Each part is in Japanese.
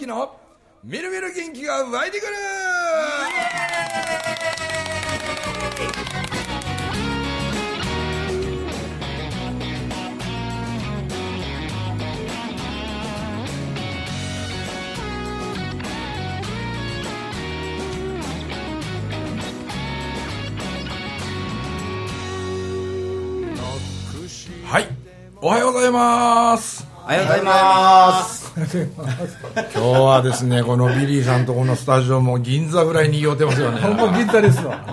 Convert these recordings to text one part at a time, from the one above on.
明のみるみる元気が湧いてくる。はい。おはようございます。おはようございます。今日はですねこのビリーさんとこのスタジオも銀座ぐらいにぎわってますよね。ほんま銀座ですわ。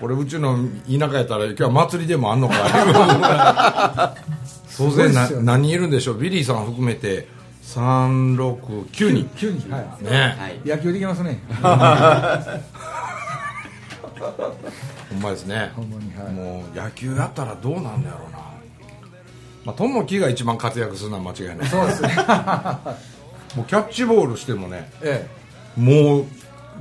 これうちの田舎やったら今日は祭りでもあんのか 当然なね。何人いるんでしょう？ビリーさん含めて。369人。急に、はい。ねはい。野球できますね。ほんまですね。もう野球やったらどうなんだろうなまあ友樹が一番活躍するのは間違いないそうですね。もうキャッチボールしてもねえもう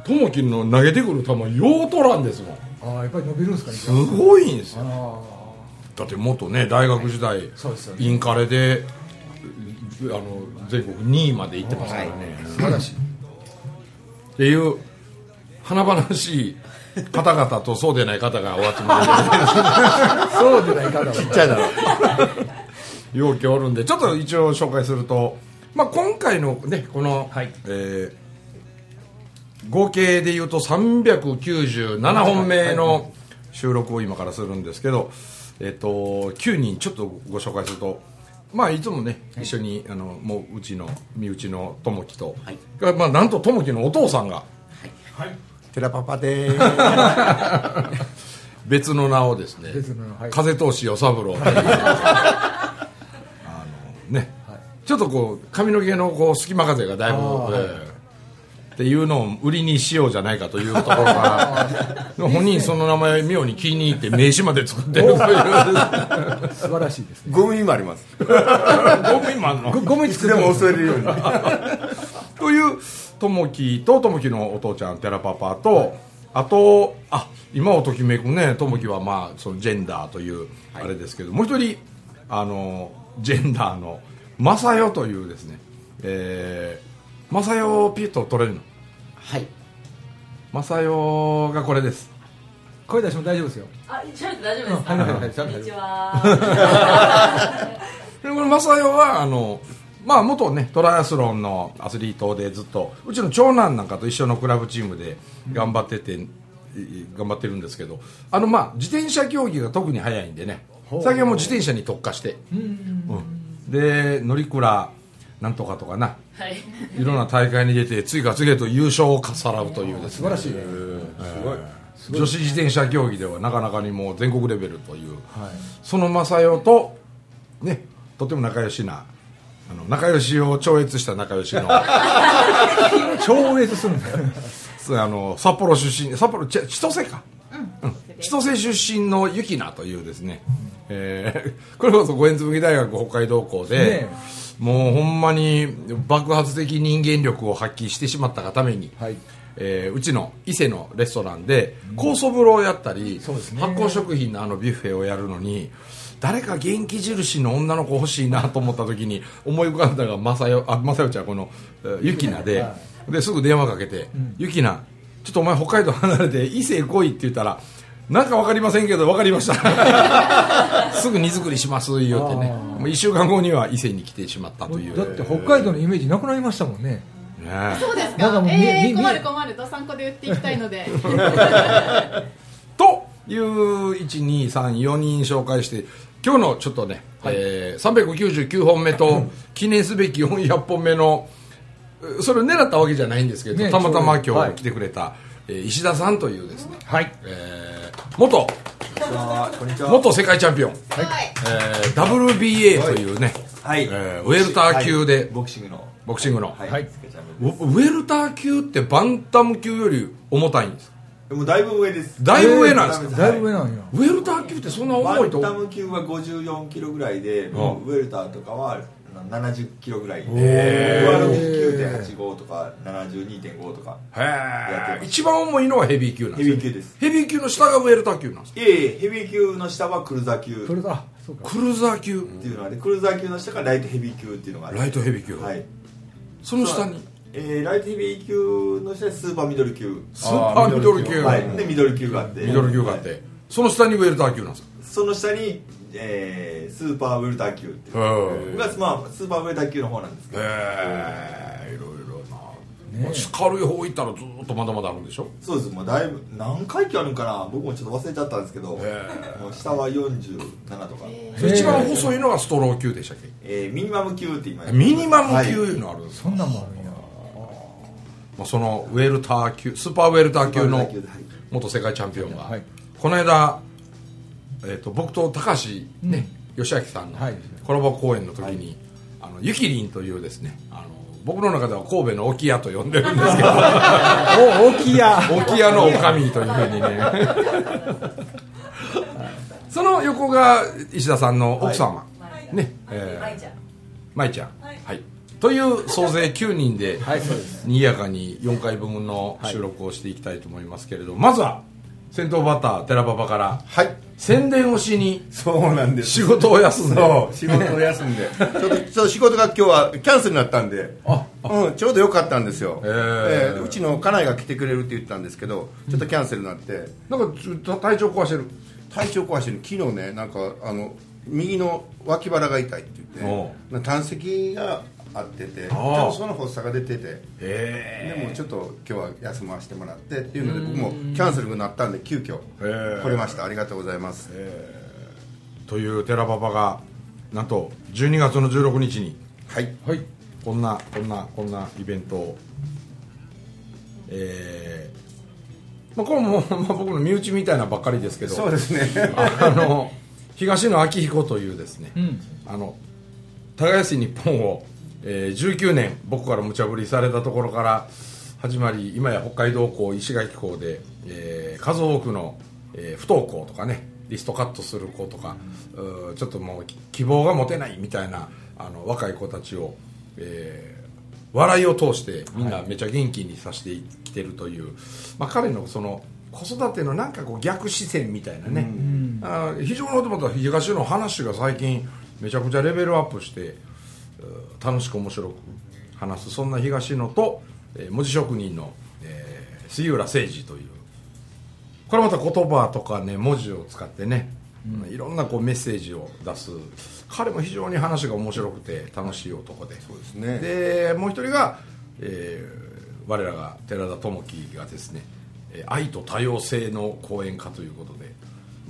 友樹の投げてくる球よう取らんですもんえ。ああ、やっぱり伸びるんですかね。すごいんですよあだって元ね大学時代、そうですよねインカレであの全国2位まで行ってますからね、あ、素晴らしい。っていう華々しい方々とそうでない方がお集まり そうでないかだちっちゃいだろ。で容器おるんでちょっと一応紹介すると、まあ、今回のねこの、はい。えー合計でいうと397本目の収録を今からするんですけど、えっと9人ちょっとご紹介するとまあいつもね一緒にあのもううちの身内の友樹と、はい。がまあ、なんと友樹のお父さんが寺パパでーす。別の名をですね別のはい。風通し与三郎ちょっとこう髪の毛のこう隙間風がだいぶ、えーっていうのを売りにしようじゃないかというところから 本人その名前妙に気に入って名刺まで作ってるという。素晴らしいですね。ゴミもあります。ゴミマンの？ご ゴミいつでも作ってます。襲えるように。という友樹と友樹のお父ちゃん寺パパと、あとあ今をときめくね友樹はまあそのジェンダーというあれですけど、もう一人あのジェンダーの正代というですねえー、正代ピュッと取れるのはい。正代がこれです声出しても大丈夫ですよ。あ、喋って大丈夫ですか？はいはいはいこんにちは。でこの正代はあのまあ元ねトライアスロンのアスリートでずっとうちの長男なんかと一緒のクラブチームで頑張ってて、い頑張ってるんですけどあのまあ自転車競技が特に速いんでね最近はもう自転車に特化して、うんで乗鞍なんとかとかなはい。いろんな大会に出て次から次へと優勝をかさらうというですね素晴らしいね。すごい女子自転車競技ではなかなかにもう全国レベルというはい。その正代とねとても仲良しなあの仲良しを超越した仲良しの 超越するんだよ。そうあの札幌出身札幌ち千歳か、うん千歳出身のゆきなというですね、えーこれこそ五円紬大学北海道校で、ねもうほんまに爆発的人間力を発揮してしまったがために、はい。えーうちの伊勢のレストランで酵素風呂をやったり、ね。発酵食品のあのビュッフェをやるのに誰か元気印の女の子欲しいなと思った時に思い浮かんだのが正代あ正代ちゃんこのえーゆきなで,、はですぐ電話かけて「ゆきなちょっとお前北海道離れて伊勢来い」って言ったら「なんか分かりませんけど分かりました」すぐ荷造りします言うてねもう1週間後には伊勢に来てしまったというだって北海道のイメージなくなりましたもんね。ねそうですか。ええ、み困る困る。どさんこで売っていきたいので。という1234人紹介して今日のちょっとね、えー399本目と記念すべき400本目のうそれを狙ったわけじゃないんですけど、ねたまたま今はい日来てくれた、えー石田さんというですね、はい。えー元こんにちは。元世界チャンピオン、はい。えー WBA というね、はい。えーウェルター級で、はいボクシングの。ボクシングの、はい。はいウウェルター級ってバンタム級より重たいんですもうだいぶ上です。だいぶ上なんですか、えーだいぶ上なんや。ウェルター級ってそんなバ重いとンタム級は54キロぐらいで、もうウェルターとかは70キロぐらい。で、へー。69.85とか72.5とか、へやってます。え一番重いのはヘビー級なんヘですよビー級です。ヘビー級の下がウェルター級なんですかいえいえ、ヘビー級の下はクルーザー級。クルー。ザー級。ていうのがあって、クルーザー級の下がライトヘビー級っていうのがあって。ライトヘビー級、はい。その下に？えーライトヘビー級の下にスーパーミドル級。スーパーミドル級。はい。でミドル級があって。ミドル級があって、はいその下にウェルター級なんですか？その下に、えースーパーウェルター級っていう。へが、まあ、スーパーウェルター級の方なんですけど。えいろいろな、まあ軽い方行ったらずっとまだまだあるんでしょ？そうです。もうだいぶ何回忌あるんかな？僕もちょっと忘れちゃったんですけど、へもう下は47とか、一番細いのがストロー級でしたっけ？えーミニマム級って今ミニマムはい級いうのあるんですか、そんなんもあるんやまあ、そのウェルター級スーパーウェルター級の元世界チャンピオンが、はい。この間、えー、と僕と高橋、ね義明さんのはい。コラボ公演の時に、あのゆきりんというですねあの僕の中では神戸の沖屋と呼んでるんですけど。お大きいや沖屋のおかみというふうにね。その横が石田さんの奥様、ねえーはいじゃ舞ちゃん、はい。という総勢9人で、はい。にぎやかに4回分の収録をしていきたいと思いますけれど、まずは先頭バッター寺パパから。はい。宣伝をしに。そうなんです。仕事を休んで。仕事を休んで。ちょっと仕事が今日はキャンセルになったんで。うん、ちょうどよかったんですよ、へー。えーうちの家内が来てくれるって言ったんですけどちょっとキャンセルになって。なんかちょっと体調壊してる。体調壊してる。昨日ねなんかあの右の脇腹が痛いって言って。胆石があっててちょっとその発作が出てて。へでもちょっと今日は休ませてもらってっていうので僕もキャンセルになったんで急遽来れました。ありがとうございます。という寺パパがなんと12月の16日にはい。はい。こんなこんなこんなイベントを。えー。まあ、これも、まあ、僕の身内みたいなばっかりですけど。そうですね。あの東野昭彦というですね、うん。あの耕し日本を、えー19年僕から無茶ぶりされたところから始まり今や北海道校石垣校で、えー数多くの、えー不登校とかねリストカットする子とか、うーちょっともうき希望が持てないみたいなあの若い子たちを、えー笑いを通してみんなめちゃ元気にさせてきてるという、まあ、彼のその子育てのなんかこう逆視線みたいなね、あー非常にまた東の話が最近めちゃくちゃレベルアップして楽しく面白く話すそんな東野と、えー文字職人の、えー杉浦誠二という。これまた言葉とかね文字を使ってね、いろんなこうメッセージを出す。彼も非常に話が面白くて楽しい男で。そうですね。でもう一人が、えー我らが寺田智樹がですねえー愛と多様性の講演家ということで、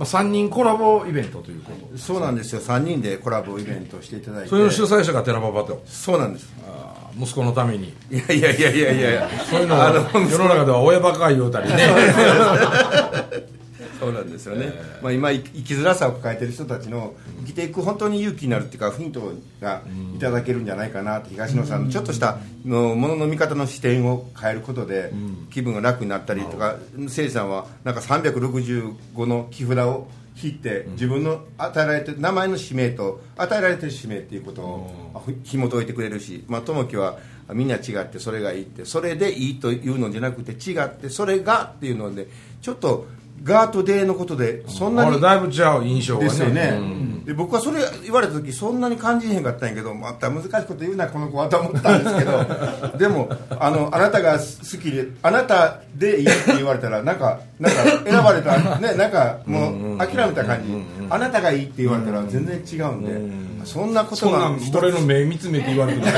まあ、3人コラボイベントということ。そうなんですよ。3人でコラボイベントをしていただいて。それの主催者が寺パパと。そうなんです。あー息子のために。いやいやいやいやいや。いやそういうのは世の中では親バカ言うたりね そうなんですよね、まあ、今生きづらさを抱えてる人たちの生きていく本当に勇気になるっていうかヒントがいただけるんじゃないかなって東野さんのちょっとしたのものの見方の視点を変えることで気分が楽になったりとかせいさんはなんか365の木札を引いて自分の与えられてる名前の使命と与えられてる使命っていうことを紐解いてくれるし、まあ、友樹はみんな違ってそれがいいってそれでいいというのじゃなくて違ってそれがっていうのでちょっとガーとデーのことでそんなにだいぶ違う印象がね。ですよね、うん。で僕はそれ言われた時そんなに感じへんかったんやけどまた難しいこと言うなこの子はと思ったんですけど でもあのあなたが好きであなたでいいって言われたらなんかなんか選ばれたねなんかもう諦めた感じ。あなたがいいって言われたら全然違うんで。そんなことが俺の目見つめて言われてる。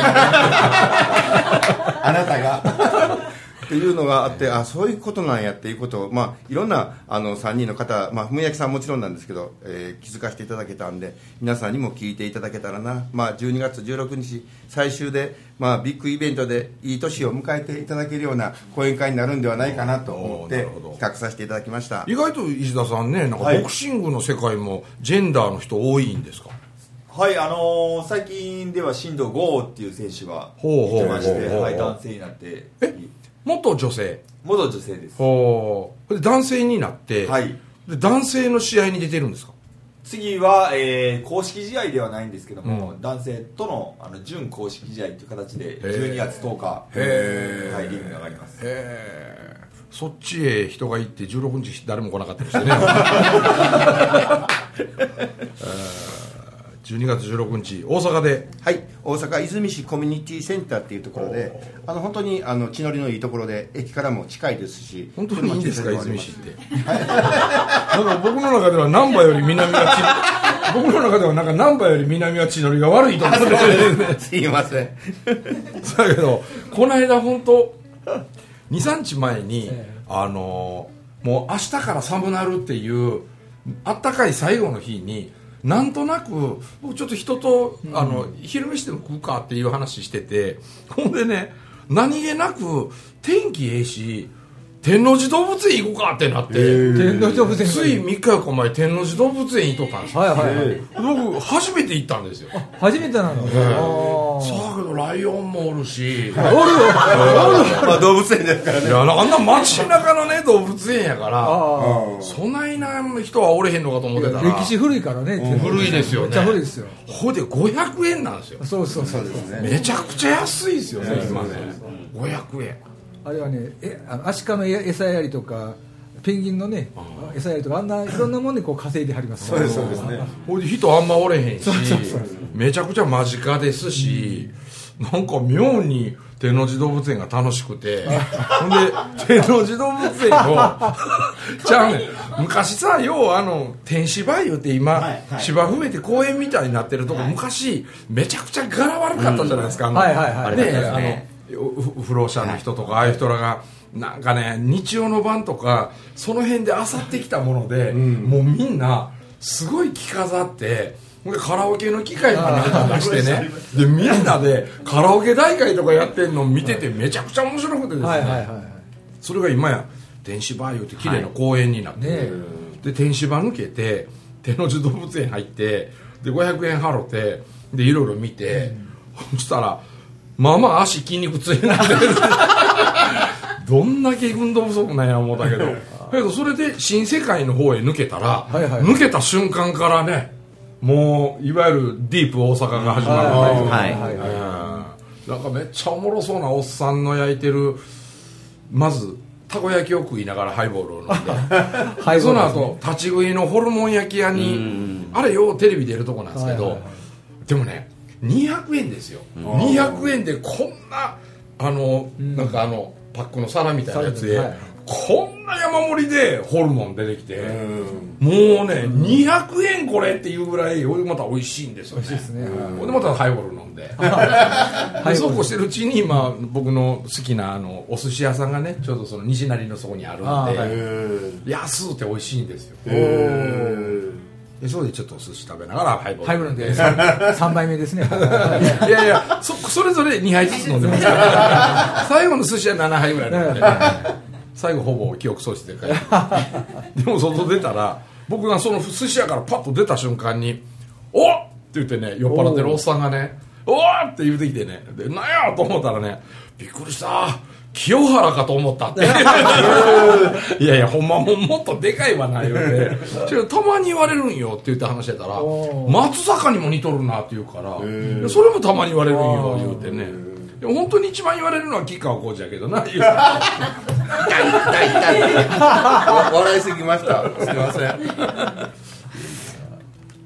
あなたがっていうのがあってあそういうことなんやっていうことを、まあ、いろんなあの3人の方、まあ、文明さんもちろんなんですけど、えー気づかせていただけたんで皆さんにも聞いていただけたらな、まあ、12月16日最終で、まあ、ビッグイベントでいい年を迎えていただけるような講演会になるんではないかなと思って企画させていただきました。意外と石田さんねなんかはい。ボクシングの世界もジェンダーの人多いんですか、はいあのー最近では新藤剛っていう選手がほうほういてましてはい男性になって。え元女性。元女性です。ほう。で男性になって、はい。で男性の試合に出てるんですか？次は、えー公式試合ではないんですけども、男性とのあの準公式試合という形で12月10日へー。はい、リングに上がります。へえそっちへ人が行って16日誰も来なかったりしてね。え ー12月16日大阪で。はい、大阪泉市コミュニティセンターっていうところであの本当にあの地のりのいいところで駅からも近いですし本当にいいんですか車泉市って。なんか僕の中では難波より南はち 僕の中ではなんか難波より南は地のりが悪いと思って。る すいません。だけどこの間本当23日前に、あのもう明日から寒なるっていうあったかい最後の日になんとなく僕ちょっと人と、あの昼飯でも食うかっていう話しててほんでね何気なく天気ええし天王寺動物園行こうかってなって、天皇動物園。つい3日4日前天王寺動物園行っとったんですよ、はいはいはい。僕初めて行ったんですよ。初めてなの？あさあけどライオンもおるし。まあ動物園ですからね。いやあんな街中のね動物園やからあそないな人はおれへんのかと思ってたら。歴史古いからね古いですよね。めっちゃ古いですよ。ほいで500円なんですよ。そうそうそうめちゃくちゃ安いですよね今ね。500円あれはねえあのアシカの餌やりとかペンギンのね餌やりとかあんないろんなもんでこう稼いではります。そうですそうですね。ほいで人あんまおれへんしめちゃくちゃ間近ですしなんか妙に天王寺動物園が楽しくてほんで天王寺動物園をじ ゃあね昔さ要はあの天芝湯って今、芝生めて公園みたいになってるとこ、昔めちゃくちゃ柄悪かったじゃないですか、あのはいはいはい。ねあのふ不老者の人とかああいう人らがなんかね日曜の晩とかその辺で漁ってきたもので、もうみんなすごい着飾ってカラオケの機械まで出してね。でみんなでカラオケ大会とかやってんの見ててめちゃくちゃ面白くてですね、はいはいはいそれが今や天芝湯って綺麗な公園になってて、ねで天芝抜けて天王寺動物園入ってで500円払ってでいろいろ見て、そしたらまあまあ足筋肉痛になってる。どんだけ運動不足なんや思ったけど。だけどそれで新世界の方へ抜けたら、はいはい。抜けた瞬間からねもういわゆるディープ大阪が始まるはいなんかめっちゃおもろそうなおっさんの焼いてるまずたこ焼きを食いながらハイボールを飲んで。は いその後立ち食いのホルモン焼き屋にあれようテレビ出るとこなんですけど、はいはいはでもね200円ですよ、200円でこんなあの、なんかあのパックの皿みたいなやつで、はい。こんな山盛りでホルモン出てきて、もうね、200円これっていうぐらいまた美味しいんですよね。美味しいですね。はいほいでまたハイボール飲ん で。そうこうしてるうちに今僕の好きなあのお寿司屋さんがねちょうどその西成のそこにあるんで、安うて美味しいんですよ。おーでそれでちょっとお寿司食べながらハイボールハイブルで3杯目ですね。は いやいやそそれぞれ2杯ずつ飲んでますから。最後の寿司は7杯ぐらい飲んで、最後ほぼ記憶喪失で帰って でも外出たら僕がその寿司屋からパッと出た瞬間に「おっ!」って言ってね酔っ払ってるおっさんがね「おっ!」って言うてきてね。でなんやと思ったらね「びっくりした清原かと思った」って。いやいやほんまもうもっとでかいわな言うて「違うたまに言われるんよ」って言って話してたらお「松坂にも似とるな」って言うからそれもたまに言われるんよ言うてね。本当に一番言われるのは吉川浩司やけどな言う痛い痛い痛い。笑いすぎました。すみません。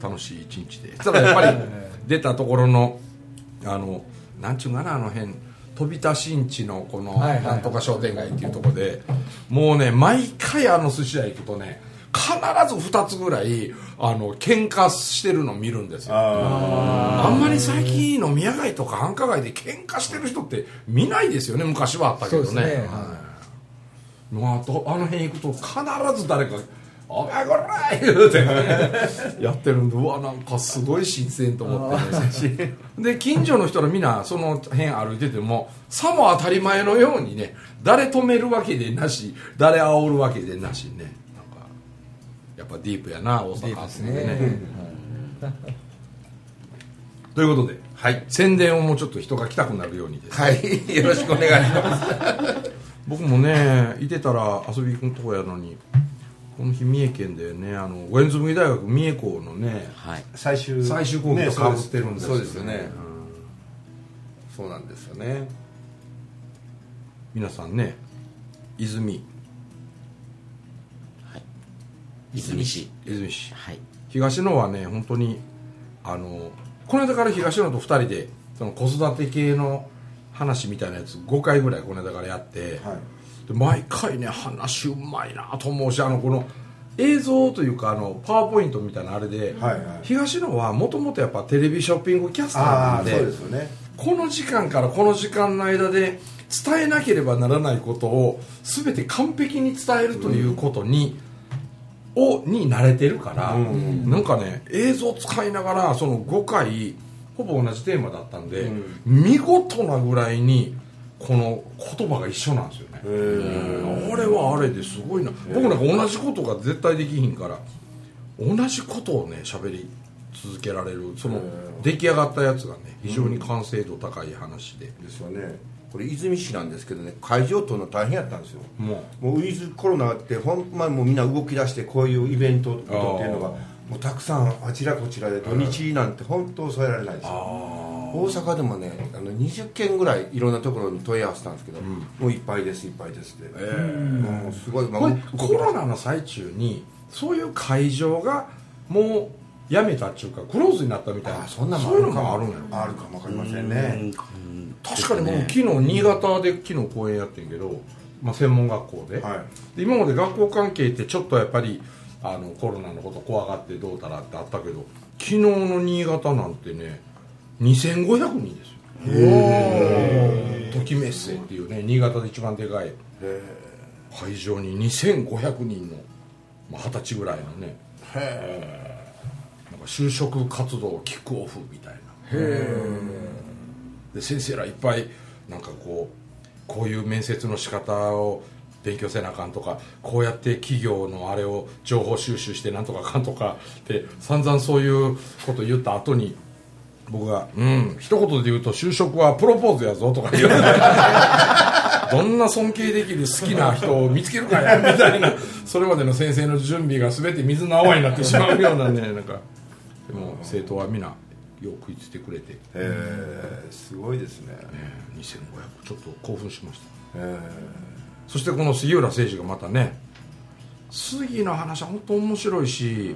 楽しい一日で。ただやっぱり出たところのあのなんちゅうかなあの辺飛び田新地のこのなんとか商店街っていうところでもうね毎回あの寿司屋行くとね必ず2つぐらいあの喧嘩してるの見るんですよ。あんまり最近飲み屋街とか繁華街で喧嘩してる人って見ないですよね昔はあったけどね。そうですね。はい。まあ、あとあの辺行くと必ず誰か「お前こら!」言うて、やってるんでうわなんかすごい新鮮と思ってね。で近所の人らみんなその辺歩いててもさも当たり前のようにね誰止めるわけでなし誰煽るわけでなしね。なんかやっぱディープやな大阪ですってね。ね。ということで、はい。宣伝をもうちょっと人が来たくなるようにですはい。よろしくお願いします。僕もねいてたら遊び行くとこやのにこの日三重県でねあの五円紬大学三重校のねはい。最終最終講義とかぶってるんですそうですよね。うん。そうなんですよね。皆さんね泉。泉。市。泉市。はい。東野はね本当にあのこの間から東野と2人でその子育て系の話みたいなやつ5回ぐらいこの間からやって、はいで毎回ね話うまいなと思うしあのこの映像というかあのパワーポイントみたいなあれで、はいはい。東野はもともとやっぱテレビショッピングキャスターああそうなんでですよね。この時間からこの時間の間で伝えなければならないことを全て完璧に伝えるということに、をに慣れてるから、うん。なんかね映像使いながらその5回ほぼ同じテーマだったんで、うん。見事なぐらいにこの言葉が一緒なんですよね。あれはあれですごいな。僕なんか同じことが絶対できひんから同じことをね喋り続けられるその出来上がったやつがね非常に完成度高い話で、ですよね。これ泉市なんですけどね会場取るの大変やったんですよ。ももうウィズコロナってほんまもうみんな動き出してこういうイベントっていうのがあもうたくさんあちらこちらで土日なんて本当抑えられないですよ大阪でもねあの20件ぐらいいろんなところに問い合わせたんですけど、もういっぱいですいっぱいですって、もうすごい、まあコロナの最中にそういう会場がもうやめたっていうかクローズになったみたいな。あそんなのそういうのもあるんやろあるかもわかりませんね。確かにもう昨日新潟で昨日講演やってんけど、まあ、専門学校で,、はい。で今まで学校関係ってちょっとやっぱりあのコロナのこと怖がってどうたらってあったけど昨日の新潟なんてね2500人ですよ。ときめっせっていうね新潟で一番でかい会場に2500人のまあ二十歳ぐらいのねなんか就職活動キックオフみたいな。で先生らいっぱいなんかこうこういう面接の仕方を勉強せなあかんとかこうやって企業のあれを情報収集してなんとかかんとかって散々そういうこと言った後に僕が「うん。一言で言うと就職はプロポーズやぞ」とか言う。どんな尊敬できる好きな人を見つけるかや みたいな。それまでの先生の準備が全て水の泡になってしまうようなね なんか。でも生徒は皆よく食いついてくれて、へえすごいですね。えー2500ちょっと興奮しました。へそしてこの杉浦誠二がまたね杉の話は本当面白いし、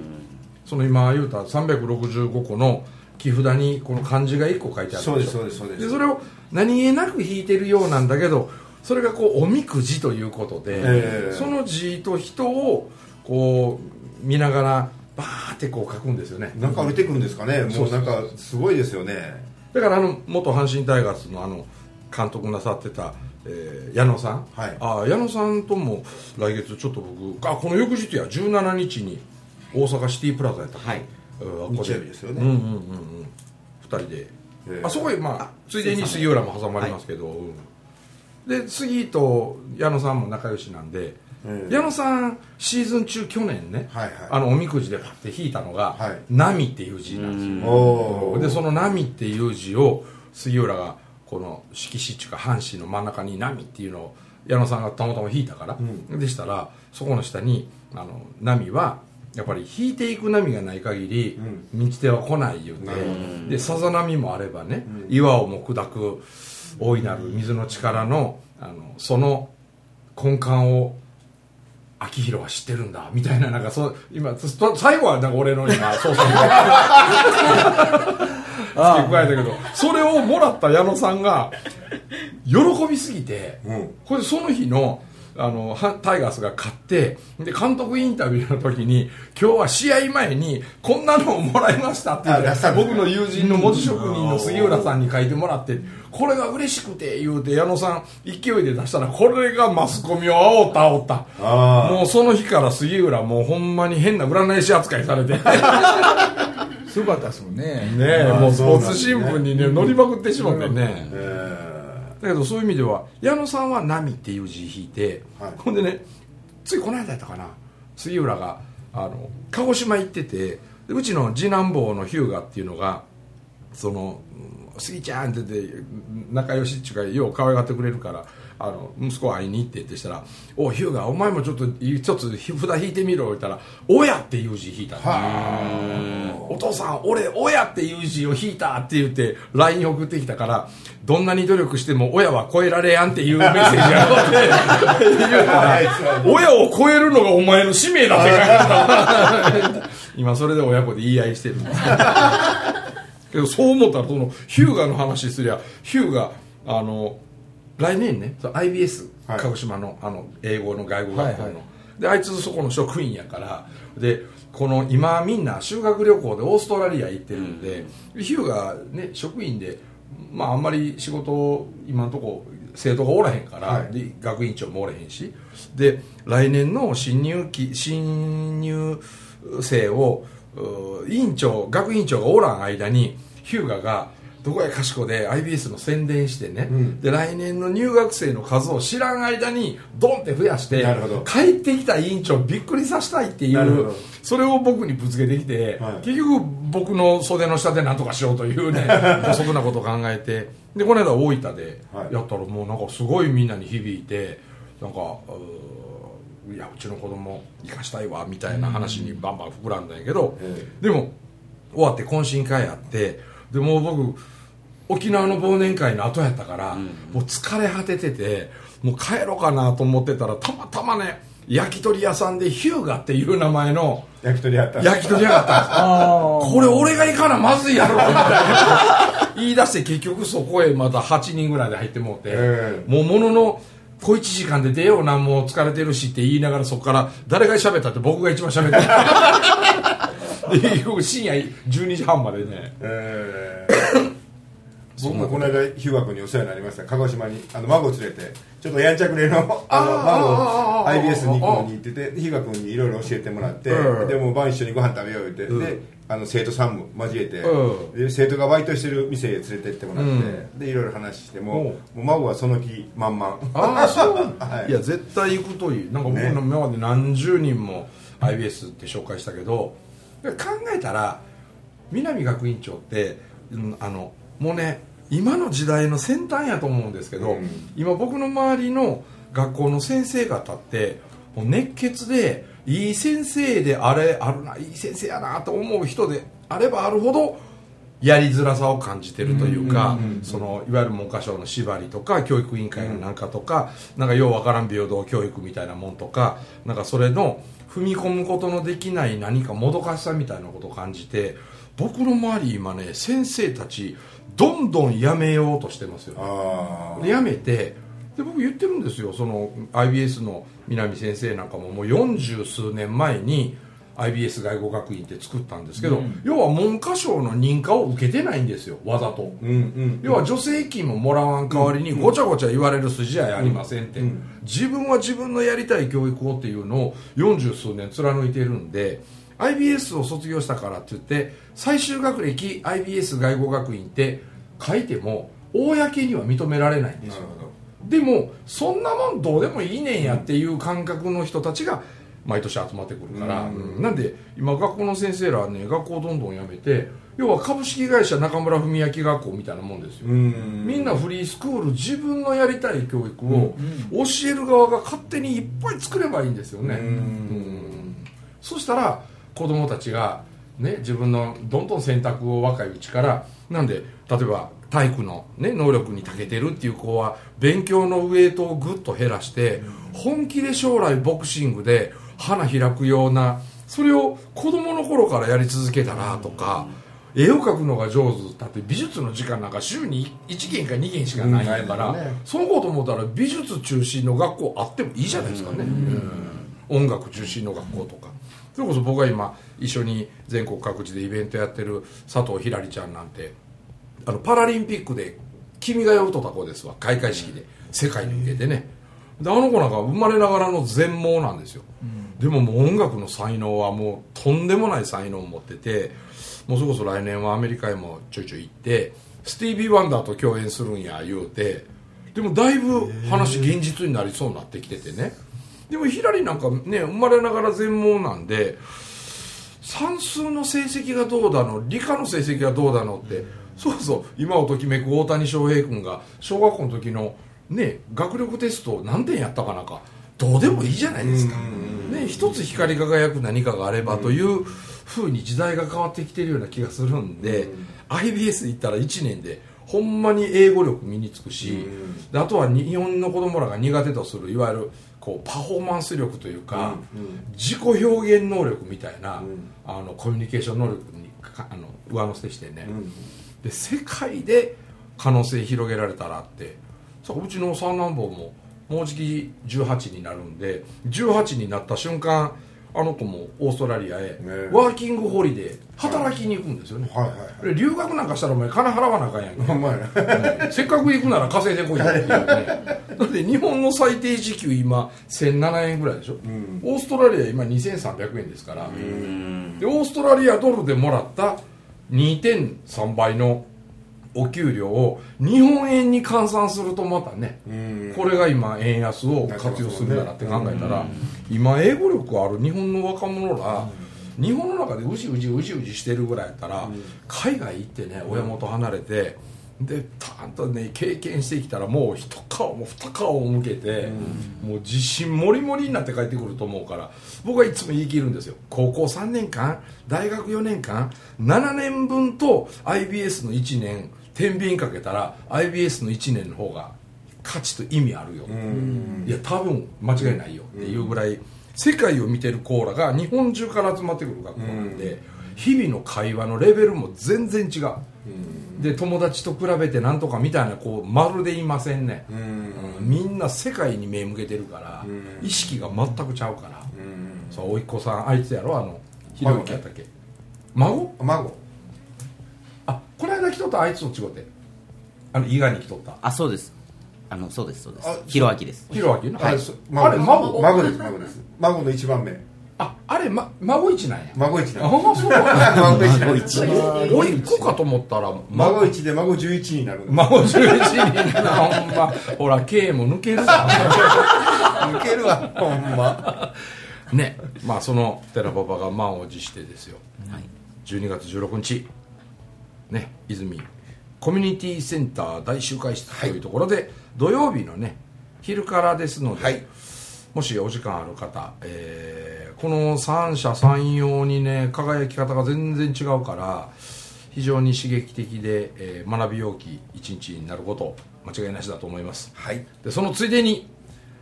その今言うた365個の木札にこの漢字が1個書いてあるそうですそうですそうです。でそれを何気なく引いてるようなんだけどそれがこうおみくじということで、ええ。その字と人をこう見ながらバーってこう書くんですよね。なんか降りてくるんですかね。もうなんかすごいですよね。だからあの元阪神タイガースのあの監督なさってた、えー矢野さん、はい。あ矢野さんとも来月ちょっと僕あこの翌日や17日に大阪シティプラザやったはい日曜日ですよね。うんうんうんうん。2人で、ええ。あそこへまあついでに杉浦も挟まりますけど、うん。で杉と矢野さんも仲良しなんで、ええ。矢野さんシーズン中去年ね、はいはい。あのおみくじでパッて引いたのがはい「波」っていう字なんですよ。でその「波」っていう字を杉浦がこの色紙っていうか阪神の真ん中に「波」っていうのを矢野さんがたまたま引いたから、でしたらそこの下に「あの波」はやっぱり引いていく波がない限り道手は来ない言うて、でさざ波もあればね、岩をも砕く大いなる水の力のあのその根幹を秋広は知ってるんだみたいななんかそう今そ最後はなんか俺の今そうそう付け加えたけどそれをもらった矢野さんが喜びすぎて、うん。これでその日のあのはタイガースが勝ってで監督インタビューの時に今日は試合前にこんなのをもらいましたって僕の友人の文字職人の杉浦さんに書いてもらってこれが嬉しくて言うて矢野さん勢いで出したらこれがマスコミを煽った煽った。もうその日から杉浦もうほんまに変な占い師扱いされて。ねすごかったですもんね。えあーもうスポーツ新聞にね載りまくってしまってね。えだけどそういう意味では矢野さんは「波」っていう字引いて、はい。ほんでねついこの間やったかな杉浦があの鹿児島行っててでうちの次男坊の日向っていうのがその「杉ちゃん」って言って仲良しっちゅうかよう可愛がってくれるからあの息子会いに行ってってしたら「お日向お前もちょっと一つ札引いてみろ」言ったら「親」っていう字引いたのお父さん俺親っていう字を引いたって言って LINE 送ってきたからどんなに努力しても親は超えられやんっていうメッセージがあって親を超えるのがお前の使命だって書いてた今それで親子で言い合いしてるんです。けどそう思ったらそのヒューガの話すりゃヒューガあの来年ね IBS、はい。鹿児島のあの英語の外語学校の、はいはい。であいつそこの職員やからでこの今みんな修学旅行でオーストラリア行ってるんで、ヒューがね職員でまああんまり仕事今のとこ生徒がおらへんから、はい。で学院長もおらへんしで来年の新入期新入生をう委員長学院長がおらん間にヒューガがどこやかしこで IBS の宣伝してね、ん。で来年の入学生の数を知らん間にドンって増やして帰ってきた委員長をびっくりさせたいっていうそれを僕にぶつけてきて、はい。結局僕の袖の下で何とかしようというね 姑息なことを考えてでこの間大分ではい。やったらもうなんかすごいみんなに響いてなんかいやうちの子供生かしたいわみたいな話にバンバン膨らんだんやけど、えでも終わって懇親会やってでもう僕沖縄の忘年会の後やったから、もう疲れ果てててもう帰ろうかなと思ってたらたまたまね焼き鳥屋さんでヒューガっていう名前の焼き鳥やった。焼き鳥屋があったんです。あこれ俺が行かなまずいやろみたいな。言い出して結局そこへまた8人ぐらいで入ってもうて、えもうものの小1時間で出ようなもう疲れてるしって言いながらそこから誰が喋ったって僕が一番喋ってで結局深夜12時半までね。えー。僕もこの間日向君にお世話になりました。鹿児島にあの孫を連れてちょっとやんちゃくれのあの孫 IBS に行くのに行ってて日向君にいろいろ教えてもらってうん。でもう晩一緒にご飯食べよう言ってうん。であの生徒さんも交えてうん。で生徒がバイトしてる店へ連れて行ってもらっうてでいろいろ話してももう孫はその気満々。ああ そう、はい。い、や絶対行くといい。なんか僕ね。の今まで何十人も IBS って紹介したけど考えたら南学院長って、うんあのもうね今の時代の先端やと思うんですけど、うん。今僕の周りの学校の先生方ってもう熱血でいい先生であれあるないい先生やなと思う人であればあるほどやりづらさを感じてるというか、そのいわゆる文科省の縛りとか教育委員会のなんかとか、なんかようわからん平等教育みたいなもんとかなんかそれの踏み込むことのできない何かもどかしさみたいなことを感じて僕の周り今ね先生たちどんどんやめようとしてますよね。あで辞めてで僕言ってるんですよ。その IBS の南先生なんかももう40数年前に IBS 外語学院って作ったんですけど、要は文科省の認可を受けてないんですよわざと、うんうん要は助成金ももらわん代わりにごちゃごちゃ言われる筋合いありませんって、うんうん。自分は自分のやりたい教育をっていうのを40数年貫いてるんで IBS を卒業したからって言って最終学歴 IBS 外語学院って書いても公には認められないんですよ。でもそんなもんどうでもいいねんやっていう感覚の人たちが毎年集まってくるから、うん。うんなんで今学校の先生らはね学校どんどん辞めて要は株式会社中村文明学校みたいなもんですよ、うん。みんなフリースクール自分のやりたい教育を教える側が勝手にいっぱい作ればいいんですよね、うん。うん。そしたら子供たちが、ね、自分のどんどん選択を若いうちからなんで例えば体育の、ね、能力に長けてるっていう子は勉強のウエイトをぐっと減らして本気で将来ボクシングで花開くようなそれを子供の頃からやり続けたらとか、絵を描くのが上手。だって美術の時間なんか週に1件か2件しかないから、ねそのこと思ったら美術中心の学校あってもいいじゃないですかね、うん。音楽中心の学校とか。それこそ僕が今一緒に全国各地でイベントやってる佐藤ひらりちゃんなんてあのパラリンピックで「君が代」を歌った子ですわ。開会式で。世界に向けてねであの子なんか生まれながらの全盲なんですよ、でももう音楽の才能はもうとんでもない才能を持っててもうそれこそ来年はアメリカへもちょいちょい行ってスティービー・ワンダーと共演するんや言うてでもだいぶ話現実になりそうになってきててね。でもヒラリなんかね生まれながら全盲なんで算数の成績がどうだの理科の成績がどうだのってそうそう今をときめく大谷翔平君が小学校の時のね学力テスト何点やったかなんかどうでもいいじゃないですか、ね、一つ光り輝く何かがあればというふうに時代が変わってきてるような気がするんで、IBS 行ったら1年でほんまに英語力身につくし、であとは日本の子供らが苦手とするいわゆるこうパフォーマンス力というか、自己表現能力みたいな、あのコミュニケーション能力にかあの上乗せしてね、で世界で可能性広げられたらってさう。ちの三男坊ももうじき18になるんで18になった瞬間あの子もオーストラリアへワーキングホリデー働きに行くんですよね、はいはいで留学なんかしたらお前金払わなあかんやんけ。ほんまやなせっかく行くなら稼いでこいよっていうね。だって日本の最低時給今1007円ぐらいでしょ、オーストラリア今2300円ですから。でオーストラリアドルでもらった2.3倍のお給料を日本円に換算するとまたねこれが今円安を活用するんだなって考えたら今英語力ある日本の若者ら日本の中でうじうじうじうじしてるぐらいやったら海外行ってね親元離れてでたんとね経験してきたらもう一顔も二顔を向けてもう自信もりもりになって帰ってくると思うから僕はいつも言い切るんですよ。高校3年間大学4年間7年分と IBS の1年天秤かけたら IBS の1年の方が価値と意味あるよ。いや多分間違いないよ。っていうぐらい世界を見てるコーラが日本中から集まってくる学校なんで日々の会話のレベルも全然違う。で友達と比べてなんとかみたいなこうまるでいませんね。うん。みんな世界に目向けてるから意識が全くちゃうから。そう甥っ子さんあいつやろ？あのひろゆきやったっけ？孫？孫来とったあいつと違ってあの伊賀に来とったあそうですあのそうですそうですあひろあきですひろゆきあれ孫あれ孫孫です孫です孫の一番目ああれ、ま、孫一なんや孫一あなそう孫一孫一おいっ子かと思ったら孫一で孫11になる孫11人なほんまほら K も抜けるわ抜けるわほんまねまあその寺パパが満を持してですよはい12月16日ね泉コミュニティセンター大集会室というところで、土曜日のね昼からですので、はい。もしお時間ある方、えーこの三者三様にね輝き方が全然違うから非常に刺激的で、えー学びようき一日になること間違いなしだと思います。はい。でそのついでに、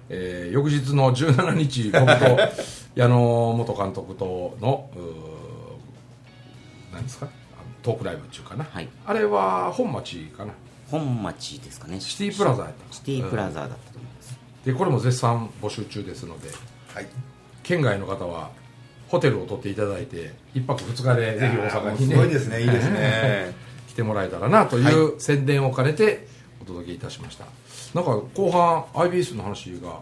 えー翌日の17日僕と矢野元監督との何ですか？トークライブっていうかな、はい。あれは本町かな。本町ですかね。シティプラザやったシティプラザだったと思います、でこれも絶賛募集中ですのではい。県外の方はホテルを取っていただいて1泊2日でぜひ大阪にねすごいですね。いいですね。来てもらえたらなという宣伝を兼ねてお届けいたしました。なんか後半 IBS の話が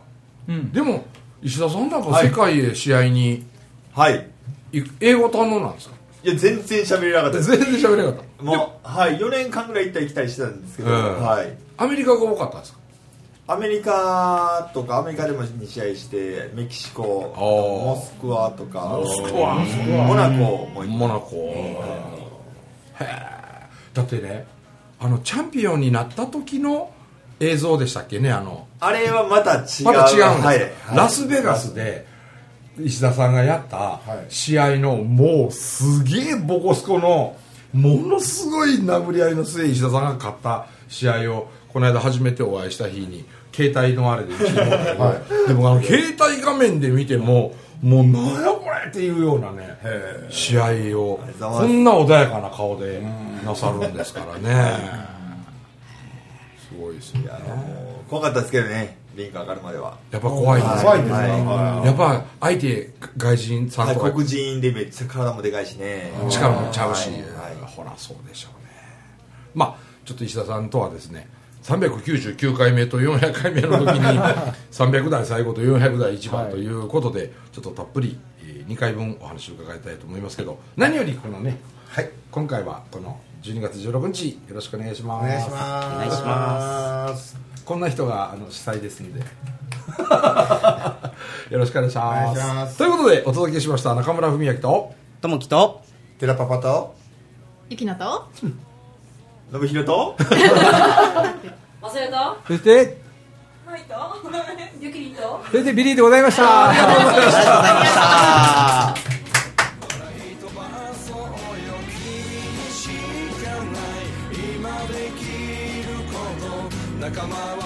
うん。でも石田さんなんか世界へ試合にはい。英語堪能なんですか？いや全然喋れなかったです。全然喋れなかった。もうはい4年間ぐらい行ったり来たりしてたんですけど、うん。はい。アメリカが多かったんですか？アメリカとかアメリカでも2試合してメキシコモスクワとかモスクワ。モナコもモナコ。へえだってねあのチャンピオンになった時の映像でしたっけねあの。あれはまた違う。まだ違うんですか、はい。ラスベガスで石田さんがやったい。試合のもうすげえボコスコのものすごい殴り合いの末石田さんが勝った試合をこの間初めてお会いした日に携帯のあれでうちに持ったけどでもあの携帯画面で見てももうなんやこれっていうようなね試合をこんな穏やかな顔でなさるんですからねすごいですよね。怖かったですけどねリンク上がるまでは。やっぱ怖いんですよ怖いんですはいかやっぱ相手外人さんとか外国人でめっちゃ体もでかいしね。力もちゃうし、はい。はい。ほらそうでしょうね。まあちょっと石田さんとはですね399回目と400回目の時に 300代最後と400代一番ということで、ちょっとたっぷり、え2回分お話を伺いたいと思いますけど何よりこのねはい。今回はこの12月16日よろしくお願いします。お願いします。お願いしますこんな人があの主催ですんで。よろしくお願いします。ということでお届けしました中村文明と。友樹と。寺パパと。ゆきなと。信弘と。忘れた。そしてはいと。ゆきりと。そしてビリーでございました。ありがとうございました。仲間